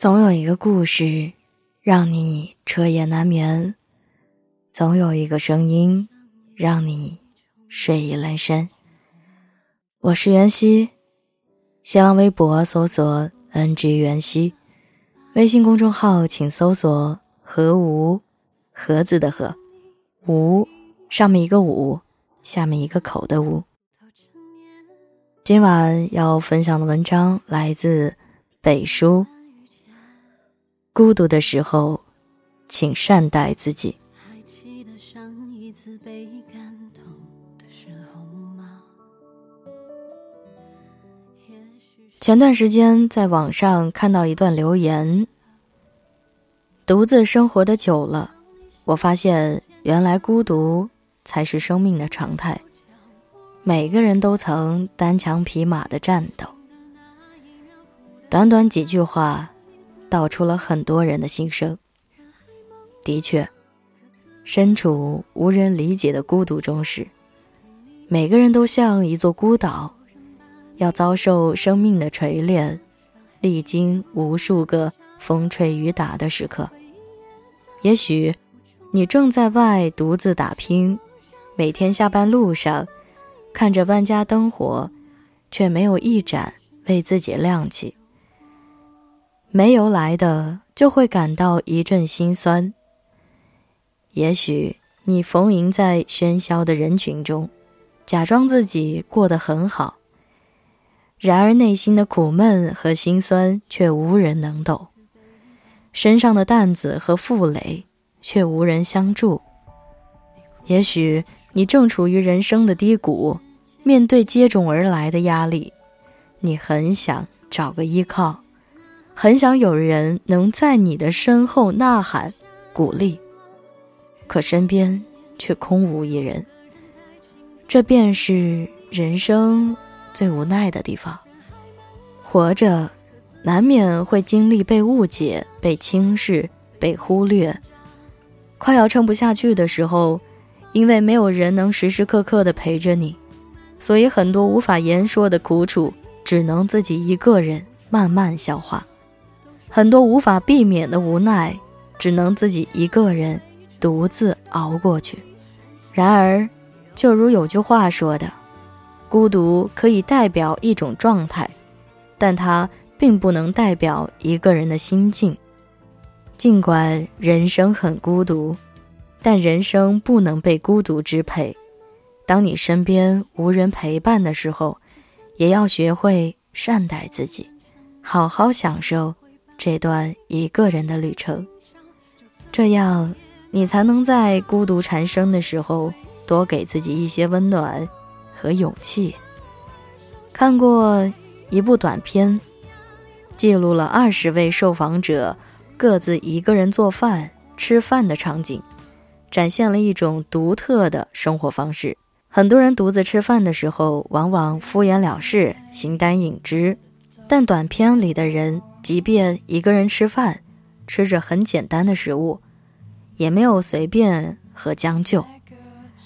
总有一个故事，让你彻夜难眠；总有一个声音，让你睡意阑珊。我是袁熙，新浪微博搜索 “ng 袁熙”，微信公众号请搜索“何无”，盒子的“盒”，无上面一个“五”，下面一个口的“无”。今晚要分享的文章来自北书。孤独的时候，请善待自己。前段时间在网上看到一段留言：独自生活的久了，我发现原来孤独才是生命的常态。每个人都曾单枪匹马的战斗。短短几句话。道出了很多人的心声。的确，身处无人理解的孤独中时，每个人都像一座孤岛，要遭受生命的锤炼，历经无数个风吹雨打的时刻。也许，你正在外独自打拼，每天下班路上，看着万家灯火，却没有一盏为自己亮起。没由来的就会感到一阵心酸。也许你逢迎在喧嚣的人群中，假装自己过得很好，然而内心的苦闷和心酸却无人能懂，身上的担子和负累却无人相助。也许你正处于人生的低谷，面对接踵而来的压力，你很想找个依靠。很想有人能在你的身后呐喊、鼓励，可身边却空无一人。这便是人生最无奈的地方。活着，难免会经历被误解、被轻视、被忽略。快要撑不下去的时候，因为没有人能时时刻刻的陪着你，所以很多无法言说的苦楚，只能自己一个人慢慢消化。很多无法避免的无奈，只能自己一个人独自熬过去。然而，就如有句话说的：“孤独可以代表一种状态，但它并不能代表一个人的心境。”尽管人生很孤独，但人生不能被孤独支配。当你身边无人陪伴的时候，也要学会善待自己，好好享受。这段一个人的旅程，这样你才能在孤独缠身的时候多给自己一些温暖和勇气。看过一部短片，记录了二十位受访者各自一个人做饭、吃饭的场景，展现了一种独特的生活方式。很多人独自吃饭的时候，往往敷衍了事、形单影只，但短片里的人。即便一个人吃饭，吃着很简单的食物，也没有随便和将就，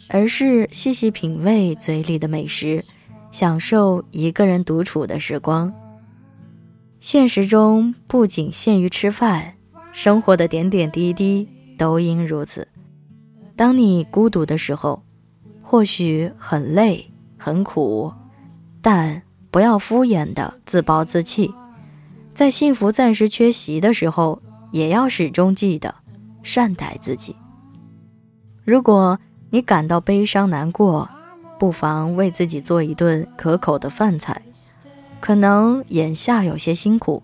而是细细品味嘴里的美食，享受一个人独处的时光。现实中不仅限于吃饭，生活的点点滴滴都应如此。当你孤独的时候，或许很累很苦，但不要敷衍的自暴自弃。在幸福暂时缺席的时候，也要始终记得善待自己。如果你感到悲伤难过，不妨为自己做一顿可口的饭菜。可能眼下有些辛苦，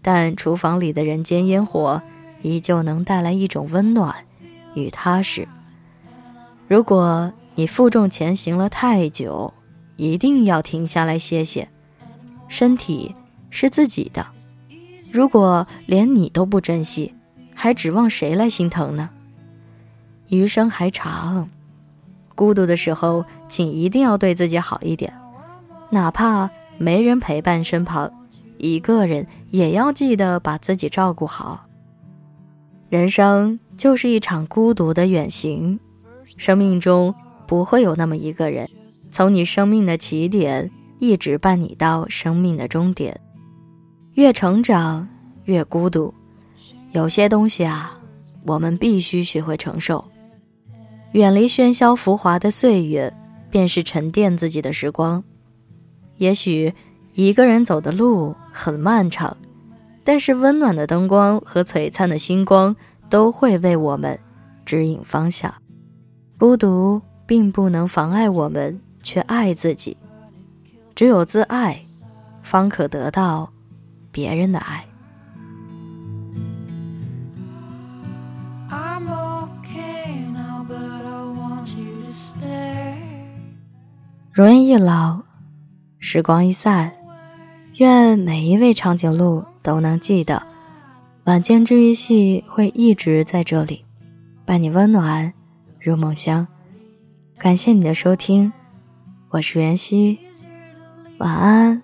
但厨房里的人间烟火依旧能带来一种温暖与踏实。如果你负重前行了太久，一定要停下来歇歇。身体是自己的。如果连你都不珍惜，还指望谁来心疼呢？余生还长，孤独的时候，请一定要对自己好一点，哪怕没人陪伴身旁，一个人也要记得把自己照顾好。人生就是一场孤独的远行，生命中不会有那么一个人，从你生命的起点一直伴你到生命的终点。越成长，越孤独。有些东西啊，我们必须学会承受。远离喧嚣浮华的岁月，便是沉淀自己的时光。也许一个人走的路很漫长，但是温暖的灯光和璀璨的星光都会为我们指引方向。孤独并不能妨碍我们去爱自己，只有自爱，方可得到别人的爱。容颜一老，时光一散，愿每一位长颈鹿都能记得，晚间治愈系会一直在这里，伴你温暖入梦乡。感谢你的收听，我是袁熙，晚安，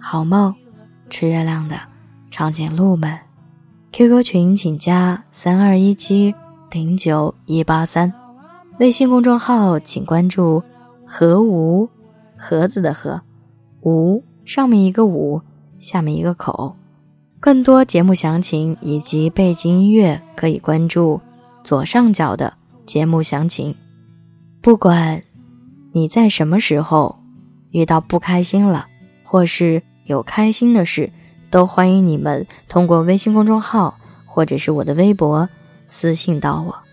好梦，吃月亮的长颈鹿们。QQ 群请加三二一七零九一八三，微信公众号请关注。和无，盒子的盒，无上面一个五，下面一个口。更多节目详情以及背景音乐，可以关注左上角的节目详情。不管你在什么时候遇到不开心了，或是有开心的事，都欢迎你们通过微信公众号或者是我的微博私信到我。